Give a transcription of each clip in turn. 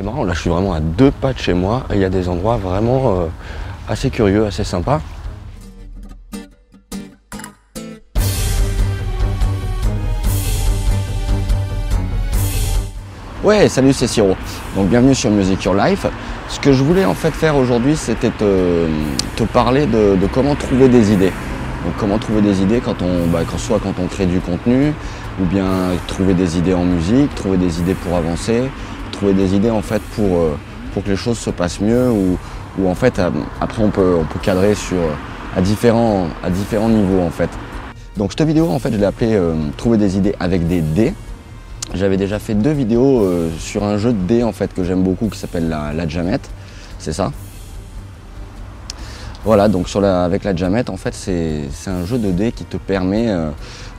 C'est marrant, là je suis vraiment à deux pas de chez moi et il y a des endroits vraiment euh, assez curieux, assez sympas. Ouais, salut, c'est Siro. Donc bienvenue sur Music Your Life. Ce que je voulais en fait faire aujourd'hui, c'était te, parler de, de comment trouver des idées. Donc comment trouver des idées quand on, bah, quand, soit quand on crée du contenu, ou bien trouver des idées en musique, trouver des idées pour avancer, trouver des idées en fait pour, euh, pour que les choses se passent mieux, ou, ou en fait euh, après on peut, on peut cadrer sur, à, différents, à différents niveaux en fait. Donc cette vidéo en fait je l'ai appelée euh, Trouver des idées avec des dés. J'avais déjà fait deux vidéos euh, sur un jeu de dés en fait que j'aime beaucoup qui s'appelle la, la Jamette. C'est ça? Voilà, donc sur la, avec la Jamette, en fait, c'est un jeu de dés qui te permet euh,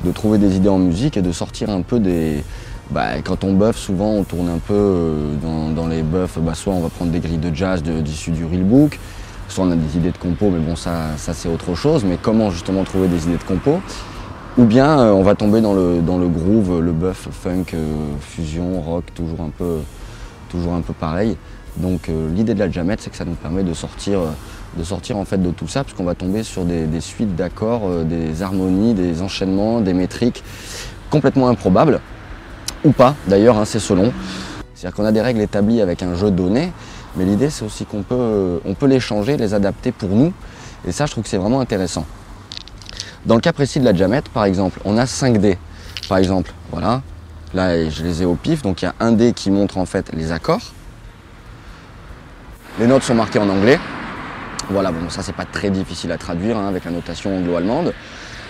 de trouver des idées en musique et de sortir un peu des. Bah, quand on buff, souvent on tourne un peu euh, dans, les buffs, bah, soit on va prendre des grilles de jazz d'issues du real book, soit on a des idées de compo, mais bon, ça, c'est autre chose. Mais comment justement trouver des idées de compo? Ou bien euh, on va tomber dans le, groove, le buff, funk, euh, fusion, rock, toujours un peu, toujours un peu pareil. Donc l'idée de la jamette, c'est que ça nous permet de sortir, de sortir en fait de tout ça, puisqu'on va tomber sur des, suites d'accords, des harmonies, des enchaînements, des métriques complètement improbables, ou pas d'ailleurs, hein, c'est selon. C'est-à-dire qu'on a des règles établies avec un jeu donné, mais l'idée c'est aussi qu'on peut, euh, on peut les changer, les adapter pour nous, et ça je trouve que c'est vraiment intéressant. Dans le cas précis de la jamette, par exemple, on a 5 dés. Par exemple, voilà. Là, je les ai au pif. Donc, il y a un dé qui montre en fait les accords. Les notes sont marquées en anglais. Voilà, bon, ça, c'est pas très difficile à traduire hein, avec la notation anglo-allemande.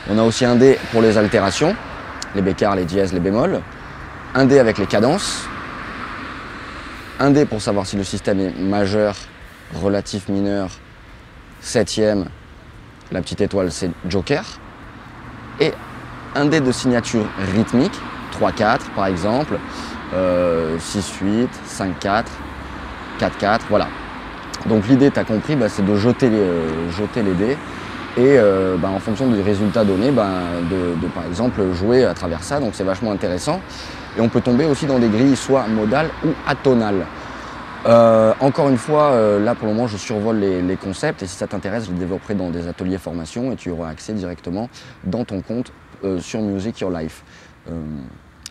On a aussi un dé pour les altérations, les bécards, les dièses, les bémols. Un dé avec les cadences. Un dé pour savoir si le système est majeur, relatif mineur, septième, la petite étoile, c'est Joker. Et un dé de signature rythmique, 3-4 par exemple, euh, 6-8, 5-4, 4-4, voilà. Donc l'idée, tu as compris, bah, c'est de jeter les, euh, jeter les dés et euh, bah, en fonction du résultat donné, bah, de, de, par exemple jouer à travers ça. Donc c'est vachement intéressant. Et on peut tomber aussi dans des grilles soit modales ou atonales. Euh, encore une fois, euh, là pour le moment je survole les, les concepts et si ça t'intéresse, je les développerai dans des ateliers formation et tu auras accès directement dans ton compte euh, sur Music Your Life. Euh,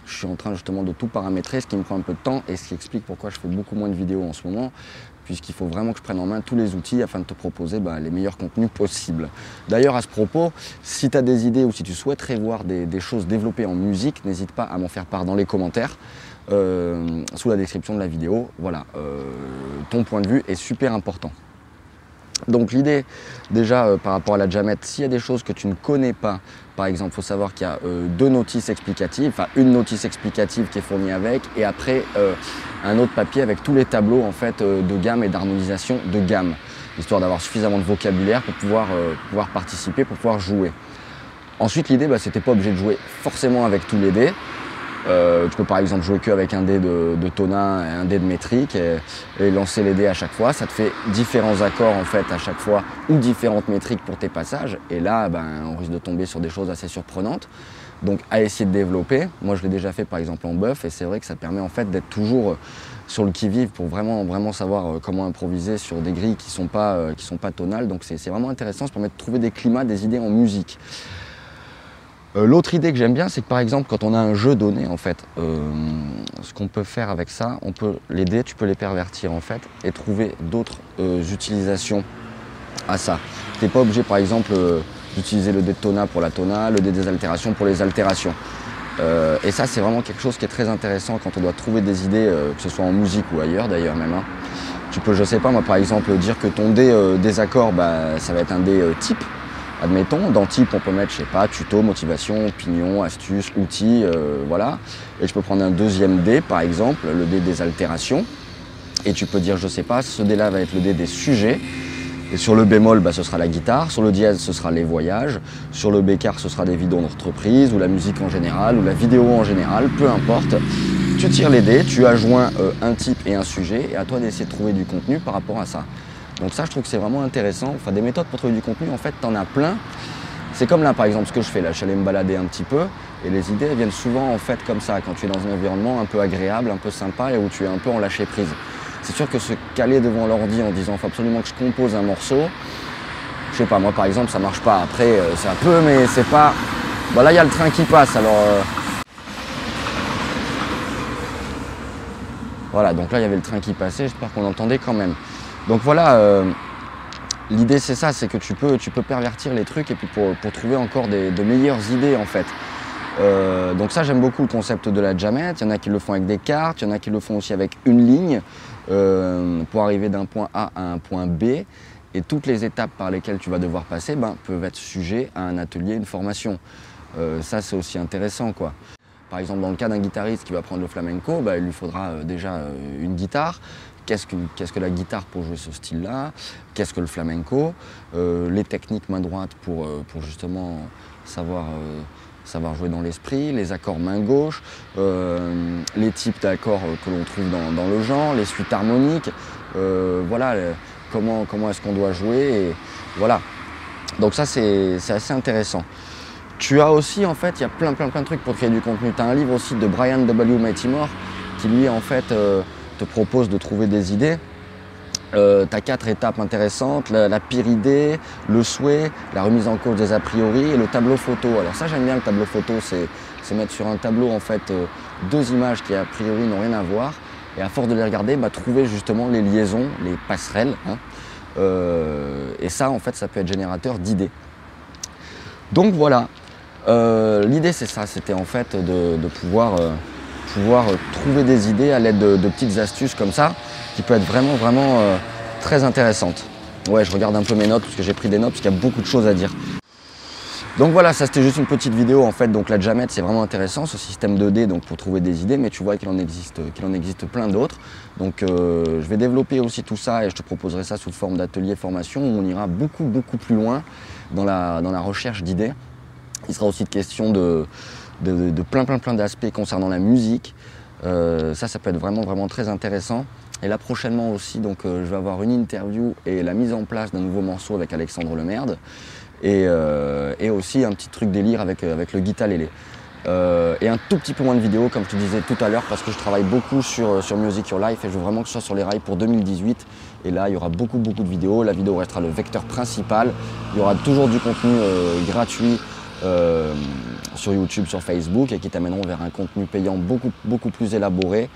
je suis en train justement de tout paramétrer, ce qui me prend un peu de temps et ce qui explique pourquoi je fais beaucoup moins de vidéos en ce moment, puisqu'il faut vraiment que je prenne en main tous les outils afin de te proposer bah, les meilleurs contenus possibles. D'ailleurs, à ce propos, si tu as des idées ou si tu souhaiterais voir des, choses développées en musique, n'hésite pas à m'en faire part dans les commentaires. euh, sous la description de la vidéo. Voilà, euh, ton point de vue est super important. Donc l'idée, déjà euh, par rapport à la jamette, s'il y a des choses que tu ne connais pas, par exemple, il faut savoir qu'il y a euh, deux notices explicatives, enfin une notice explicative qui est fournie avec, et après euh, un autre papier avec tous les tableaux en fait de gamme et d'harmonisation de gamme, histoire d'avoir suffisamment de vocabulaire pour pouvoir, pouvoir participer, pour pouvoir jouer. Ensuite, l'idée, bah, c'était pas obligé de jouer forcément avec tous les dés. Euh, tu peux par exemple jouer qu'avec un dé de, de tonin et un dé de métrique et, et lancer les dés à chaque fois. Ça te fait différents accords en fait à chaque fois ou différentes métriques pour tes passages. Et là, ben, on risque de tomber sur des choses assez surprenantes. Donc à essayer de développer. Moi, je l'ai déjà fait par exemple en buff et c'est vrai que ça permet en fait d'être toujours euh, sur le qui-vive pour vraiment, vraiment savoir euh, comment improviser sur des grilles qui ne sont, pas, euh, qui sont pas tonales. Donc c'est vraiment intéressant. Ça permet de trouver des climats, des idées en musique. Euh, L'autre idée que j'aime bien, c'est que par exemple, quand on a un jeu donné, en fait, euh, ce qu'on peut faire avec ça, on peut les dés, tu peux les pervertir en fait et trouver d'autres euh, utilisations à ça. Tu n'es pas obligé, par exemple, d'utiliser le dé de tona pour la tona, le dé des altérations pour les altérations. Et ça, c'est vraiment quelque chose qui est très intéressant quand on doit trouver des idées, que ce soit en musique ou ailleurs d'ailleurs même. hein. Tu peux, je sais pas, moi par exemple, dire que ton dé des accords, bah, ça va être un dé type. Admettons, dans type, on peut mettre, je sais pas, tuto, motivation, opinion, astuce, outils, euh, voilà. Et je peux prendre un deuxième dé, par exemple, le dé des altérations. Et tu peux dire, je sais pas, ce dé-là va être le dé des sujets. Et sur le bémol, bah, ce sera la guitare. Sur le dièse, ce sera les voyages. Sur le bécard, ce sera des vidéos d'entreprise, ou la musique en général, ou la vidéo en général, peu importe. Tu tires les dés, tu adjoins euh, un type et un sujet, et à toi d'essayer de trouver du contenu par rapport à ça. Donc ça, je trouve que c'est vraiment intéressant. Enfin, des méthodes pour trouver du contenu, en fait, t'en as plein. C'est comme là, par exemple, ce que je fais là. Je suis allé me balader un petit peu, et les idées elles viennent souvent, en fait, comme ça, quand tu es dans un environnement un peu agréable, un peu sympa, et où tu es un peu en lâcher prise. C'est sûr que se caler devant l'ordi en disant faut absolument que je compose un morceau, je sais pas, moi par exemple ça marche pas. Après euh, c'est un peu mais c'est pas. Bah là il y a le train qui passe alors. Euh, Voilà, donc là il y avait le train qui passait, j'espère qu'on entendait quand même. Donc voilà, euh, l'idée c'est ça, c'est que tu peux, tu peux pervertir les trucs et puis pour, trouver encore des, de meilleures idées en fait. Euh, donc ça j'aime beaucoup le concept de la jamette, il y en a qui le font avec des cartes, il y en a qui le font aussi avec une ligne euh, pour arriver d'un point A à un point B. Et toutes les étapes par lesquelles tu vas devoir passer ben, peuvent être sujets à un atelier, une formation. ça c'est aussi intéressant quoi. Par exemple, dans le cas d'un guitariste qui va prendre le flamenco, bah, il lui faudra déjà une guitare. Qu'est-ce que, la guitare pour jouer ce style-là Qu'est-ce que le flamenco euh, Les techniques main droite pour, justement savoir, savoir jouer dans l'esprit, les accords main gauche, les types d'accords que l'on trouve dans, le genre, les suites harmoniques, voilà, comment, comment est-ce qu'on doit jouer, voilà. Donc ça c'est assez intéressant. Tu as aussi, en fait, il y a plein, plein, plein de trucs pour créer du contenu. Tu as un livre aussi de Brian W. Matimore qui, lui, en fait, euh, te propose de trouver des idées. Euh, tu as quatre étapes intéressantes, la, pire idée, le souhait, la remise en cause des a priori et le tableau photo. Alors ça j'aime bien le tableau photo, c'est mettre sur un tableau en fait euh, deux images qui a priori n'ont rien à voir et à force de les regarder, bah, trouver justement les liaisons, les passerelles. Hein. et ça en fait ça peut être générateur d'idées. Donc voilà, euh, l'idée c'est ça, c'était en fait de, pouvoir, euh, pouvoir trouver des idées à l'aide de, petites astuces comme ça, qui peut être vraiment vraiment euh, très intéressantes. Ouais, je regarde un peu mes notes parce que j'ai pris des notes parce qu'il y a beaucoup de choses à dire. Donc voilà, ça c'était juste une petite vidéo en fait. Donc la jamette c'est vraiment intéressant, ce système 2D donc pour trouver des idées, mais tu vois qu'il en existe, qu'il en existe plein d'autres. Donc je vais développer aussi tout ça et je te proposerai ça sous forme d'atelier formation où on ira beaucoup beaucoup plus loin dans la, dans la recherche d'idées. Il sera aussi de de, plein plein plein d'aspects concernant la musique. Euh, ça, ça peut être vraiment vraiment très intéressant. Et là prochainement aussi, donc euh, je vais avoir une interview et la mise en place d'un nouveau morceau avec Alexandre Lemerde. Et, euh, et aussi un petit truc délire avec, avec le guitar lélé. et un tout petit peu moins de vidéos, comme je te disais tout à l'heure, parce que je travaille beaucoup sur, sur Music Your Life et je veux vraiment que ce soit sur les rails pour 2018. Et là, il y aura beaucoup, beaucoup de vidéos. La vidéo restera le vecteur principal. Il y aura toujours du contenu gratuit euh, sur YouTube, sur Facebook et qui t'amèneront vers un contenu payant beaucoup, beaucoup plus élaboré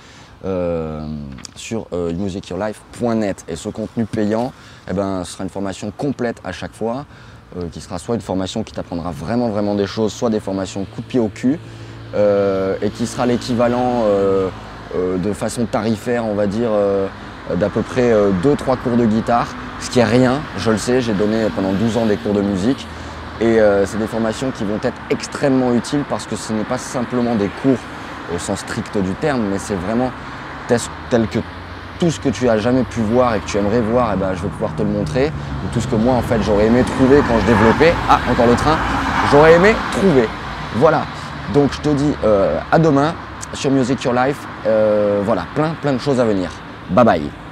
euh, sur euh, musicyourlife.net. Et ce contenu payant, eh ben, ce sera une formation complète à chaque fois, qui sera soit une formation qui t'apprendra vraiment, vraiment des choses, soit des formations coup de pied au cul, et qui sera l'équivalent de façon tarifaire, on va dire, d'à peu près 2-3 cours de guitare, ce qui est rien, je le sais, j'ai donné pendant 12 ans des cours de musique. Et euh, c'est des formations qui vont être extrêmement utiles parce que ce n'est pas simplement des cours au sens strict du terme, mais c'est vraiment tel que tout ce que tu as jamais pu voir et que tu aimerais voir, eh ben, je vais pouvoir te le montrer. Ou tout ce que moi, en fait, j'aurais aimé trouver quand je développais. Ah, encore le train. J'aurais aimé trouver. Voilà. Donc, je te dis euh, à demain sur Music Your Life. Euh, voilà, plein, plein de choses à venir. Bye bye.